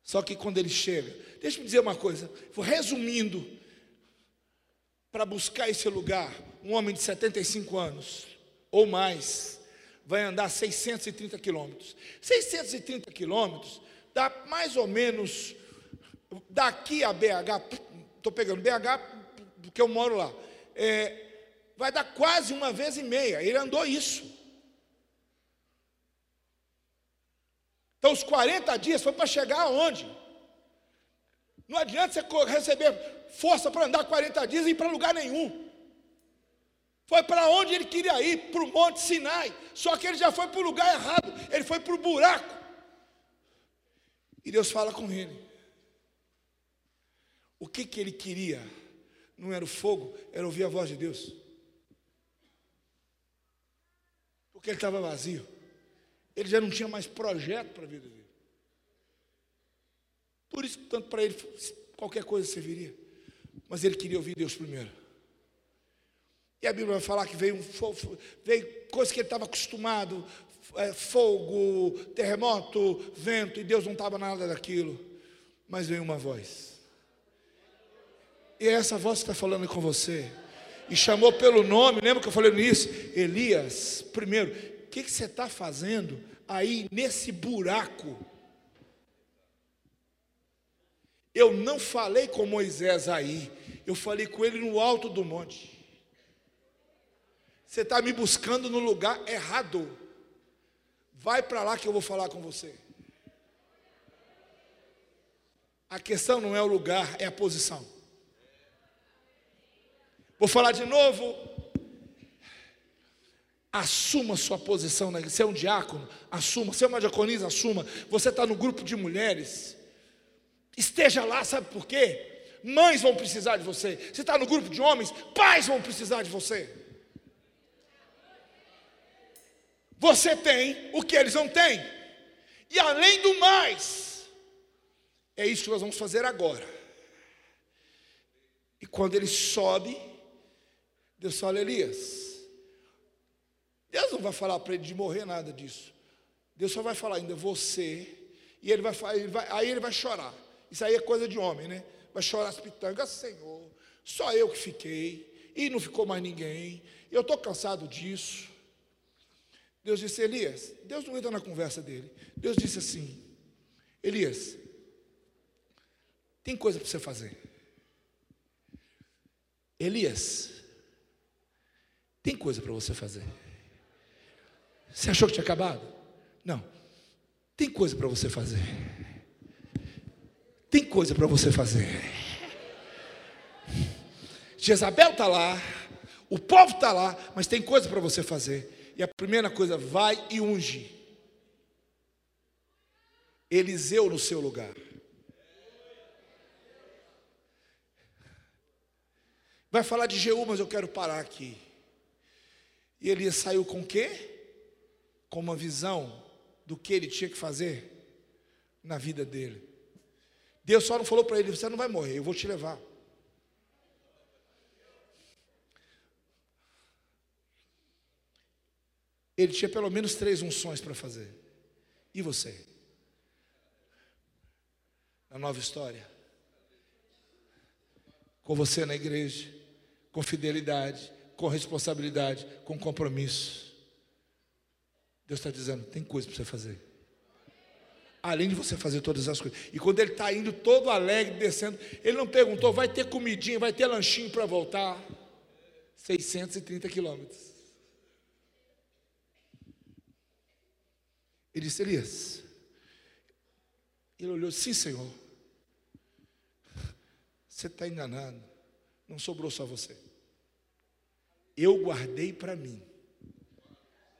Só que quando ele chega, deixa eu dizer uma coisa, resumindo, para buscar esse lugar, um homem de 75 anos ou mais vai andar 630 quilômetros. 630 quilômetros dá mais ou menos daqui a BH, estou pegando BH porque eu moro lá, é, vai dar quase uma vez e meia. Ele andou isso. Então, os 40 dias foi para chegar aonde? Não adianta você receber força para andar 40 dias e ir para lugar nenhum. Foi para onde ele queria ir, para o Monte Sinai. Só que ele já foi para o lugar errado, ele foi para o buraco. E Deus fala com ele. O que, que ele queria? Não era o fogo, era ouvir a voz de Deus. Porque ele estava vazio. Ele já não tinha mais projeto para a vida dele. Por isso, tanto para ele, qualquer coisa serviria. Mas ele queria ouvir Deus primeiro. E a Bíblia vai falar que veio, um, veio coisa que ele estava acostumado, é, fogo, terremoto, vento, e Deus não estava nada daquilo. Mas veio uma voz. E é essa voz que está falando com você. E chamou pelo nome, lembra que eu falei nisso? Elias, primeiro, o que, que você está fazendo aí nesse buraco? Eu não falei com Moisés aí, eu falei com ele no alto do monte. Você está me buscando no lugar errado. Vai para lá que eu vou falar com você. A questão não é o lugar, é a posição. Vou falar de novo. Assuma sua posição. Né? Você é um diácono, assuma. Você é uma diaconisa, assuma. Você está no grupo de mulheres. Esteja lá, sabe por quê? Mães vão precisar de você. Você está no grupo de homens, pais vão precisar de você. Você tem o que eles não têm. E além do mais, é isso que nós vamos fazer agora. E quando ele sobe, Deus fala, Elias. Deus não vai falar para ele de morrer nada disso. Deus só vai falar ainda, você. E ele vai, ele vai, aí ele vai chorar. Isso aí é coisa de homem, né? Vai chorar as pitangas, Senhor, só eu que fiquei, e não ficou mais ninguém, eu estou cansado disso. Deus disse, Elias, Deus não entra na conversa dele. Deus disse assim, Elias, tem coisa para você fazer. Elias, tem coisa para você fazer. Você achou que tinha acabado? Não. Tem coisa para você fazer. Tem coisa para você fazer. Jezabel está lá, o povo está lá, mas tem coisa para você fazer. E a primeira coisa, vai e unge. Eliseu no seu lugar. Vai falar de Jeú, mas eu quero parar aqui. E Elias saiu com o quê? Com uma visão do que ele tinha que fazer na vida dele. Deus só não falou para ele: você não vai morrer, eu vou te levar. Ele tinha pelo menos três unções para fazer. E você? Na nova história. Com você na igreja, com fidelidade, com responsabilidade, com compromisso. Deus está dizendo: tem coisa para você fazer além de você fazer todas as coisas. E quando ele está indo todo alegre, descendo, ele não perguntou, vai ter comidinha, vai ter lanchinho para voltar? 630 quilômetros. Ele disse, Elias, ele olhou, sim senhor, você está enganado, não sobrou só você. Eu guardei para mim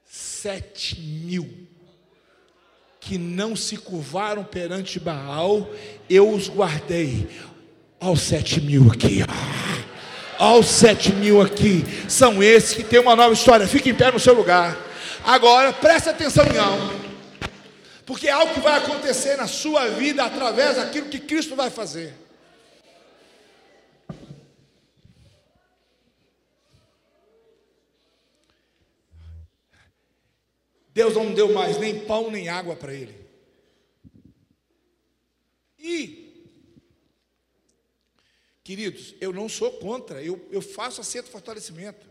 sete mil que não se curvaram perante Baal, eu os guardei. Aos sete mil aqui, aos sete mil aqui, são esses que tem uma nova história. Fique em pé no seu lugar. Agora, preste atenção em algo, porque é algo que vai acontecer na sua vida através daquilo que Cristo vai fazer. Deus não deu mais nem pão nem água para ele. E, queridos, eu não sou contra, eu, eu faço aceito fortalecimento.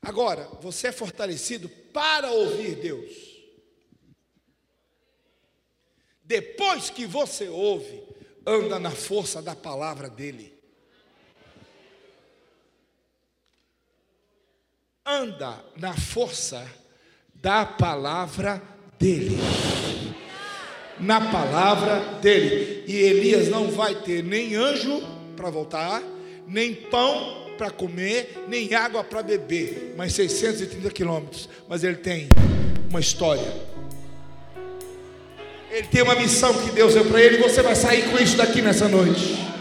Agora, você é fortalecido para ouvir Deus. Depois que você ouve, anda na força da palavra dele. Anda na força da palavra dele. Na palavra dele. E Elias não vai ter nem anjo para voltar, nem pão para comer, nem água para beber, mas 630 quilômetros. Mas ele tem uma história. Ele tem uma missão que Deus deu para ele, você vai sair com isso daqui nessa noite.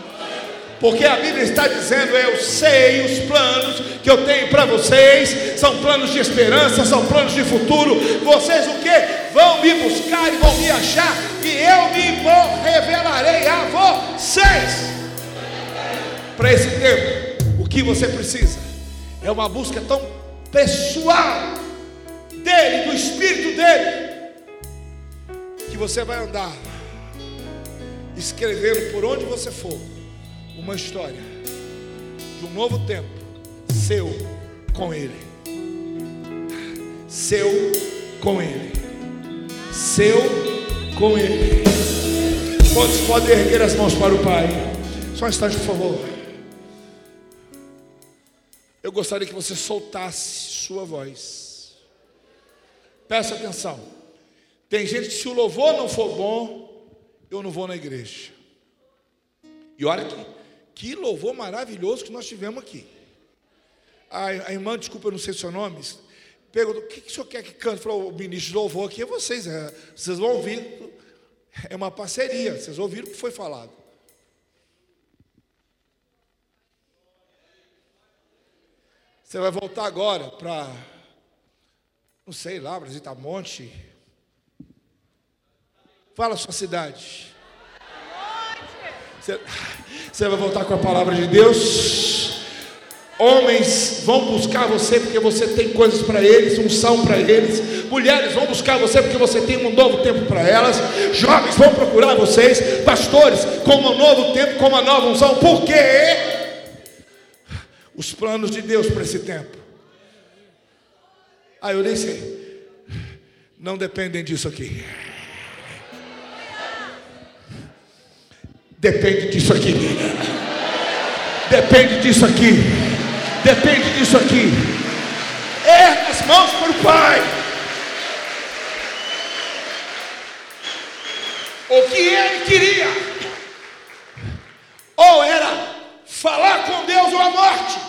Porque a Bíblia está dizendo: Eu sei os planos que eu tenho para vocês, são planos de esperança, são planos de futuro. Vocês o que? Vão me buscar e vão me achar, e eu me revelarei a vocês. Para esse tempo, o que você precisa é uma busca tão pessoal dele, do Espírito dele, que você vai andar escrevendo por onde você for uma história de um novo tempo seu com Ele. Seu com Ele. Seu com Ele. Quantos podem erguer as mãos para o Pai? Só um instante, por favor. Eu gostaria que você soltasse sua voz. Presta atenção. Tem gente que se o louvor não for bom, eu não vou na igreja. E olha que que louvor maravilhoso que nós tivemos aqui. A, a irmã, desculpa, eu não sei o seu nome, perguntou: o que, que o senhor quer que cante? Falou: o ministro de louvor aqui é vocês, é, vocês vão ouvir. É uma parceria, vocês ouviram o que foi falado. Você vai voltar agora para, não sei lá, Brasitamonte. Fala a sua cidade. Você, vai voltar com a palavra de Deus. Homens vão buscar você porque você tem coisas para eles, unção para eles. Mulheres vão buscar você porque você tem um novo tempo para elas. Jovens vão procurar vocês. Pastores, com um novo tempo, com uma nova unção. Por quê? Os planos de Deus para esse tempo. Ah, eu nem sei. Não dependem disso aqui. Depende disso aqui. Depende disso aqui. Depende disso aqui. Erga as mãos para o Pai. O que ele queria, ou era falar com Deus ou a morte.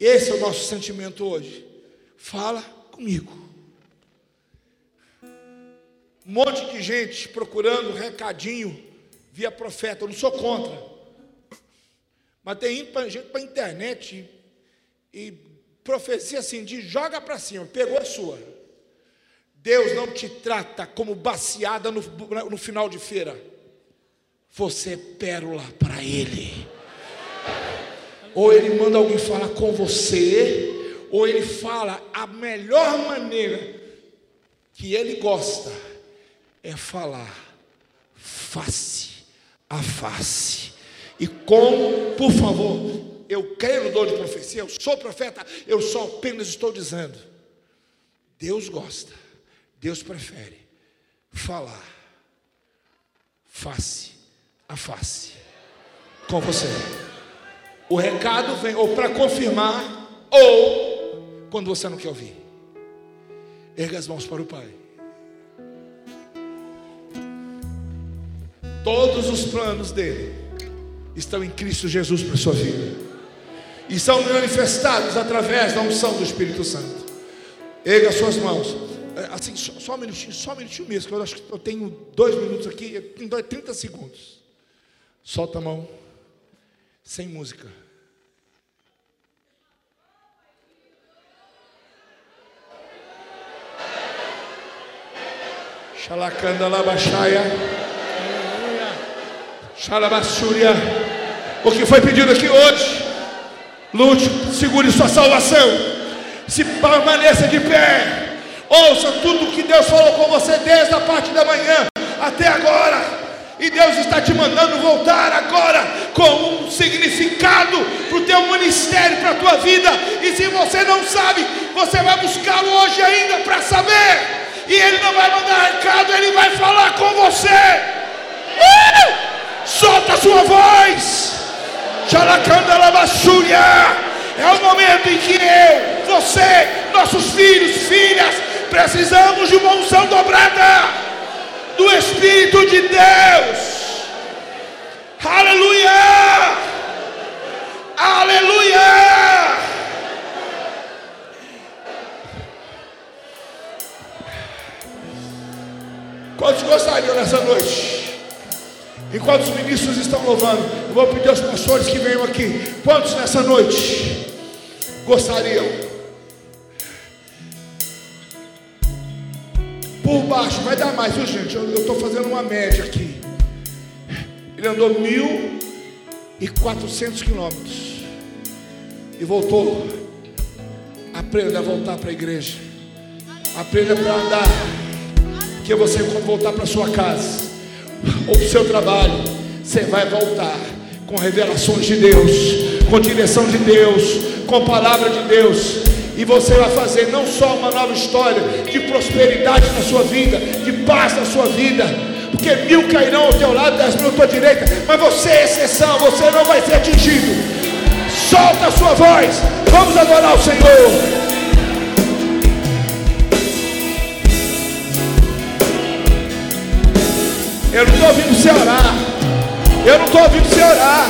Esse é o nosso sentimento hoje. Fala comigo. Um monte de gente procurando recadinho via profeta, eu não sou contra. Mas tem gente para a internet e, profecia assim, de joga para cima, pegou a sua. Deus não te trata como baseada no, no final de feira. Você é pérola para Ele. Ou Ele manda alguém falar com você, ou Ele fala a melhor maneira que Ele gosta é falar face a face. E como, por favor, eu creio no dom de profecia, eu sou profeta, eu só apenas estou dizendo. Deus gosta, Deus prefere falar face a face com você. O recado vem ou para confirmar, ou quando você não quer ouvir. Erga as mãos para o Pai. Todos os planos dele estão em Cristo Jesus para a sua vida. E são manifestados através da unção do Espírito Santo. Erga suas mãos. É, assim, só, só, um minutinho, só um minutinho mesmo, que eu acho que eu tenho dois minutos aqui, tem 30 segundos. Solta a mão. Sem música. Xalacanda Labaxaia. Xalabassúria. O que foi pedido aqui hoje. Lute, segure sua salvação. Se permaneça de pé. Ouça tudo o que Deus falou com você desde a parte da manhã até agora. E Deus está te mandando voltar agora com um significado para o teu ministério, para a tua vida. E se você não sabe, você vai buscá-lo hoje ainda para saber. E ele não vai mandar recado, ele vai falar com você. Uh! Solta a sua voz. É o momento em que eu, você, nossos filhos, filhas, precisamos de uma unção dobrada do Espírito de Deus. Aleluia! Aleluia! Quantos gostariam nessa noite? Enquanto os ministros estão louvando, eu vou pedir aos pastores que venham aqui. Quantos nessa noite gostariam? Por baixo, vai dar mais, viu gente? Eu estou fazendo uma média aqui. Ele andou mil e quatrocentos quilômetros e voltou. Aprenda a voltar para a igreja. Aprenda para andar. Que você, quando voltar para sua casa ou para o seu trabalho, você vai voltar com revelações de Deus, com direção de Deus, com palavra de Deus. E você vai fazer não só uma nova história de prosperidade na sua vida, de paz na sua vida, porque mil cairão ao teu lado, dez mil à tua direita, mas você é exceção, você não vai ser atingido. Solta a sua voz, vamos adorar o Senhor. Eu não estou ouvindo você orar. Eu não estou ouvindo você orar.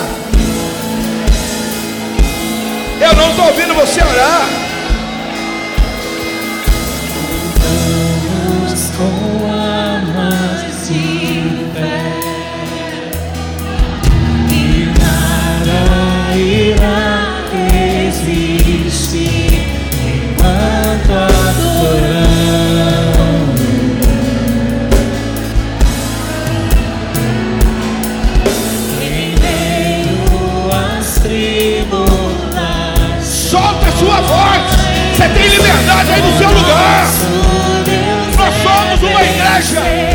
Eu não estou ouvindo você orar. Aí no seu lugar. Nós somos uma igreja.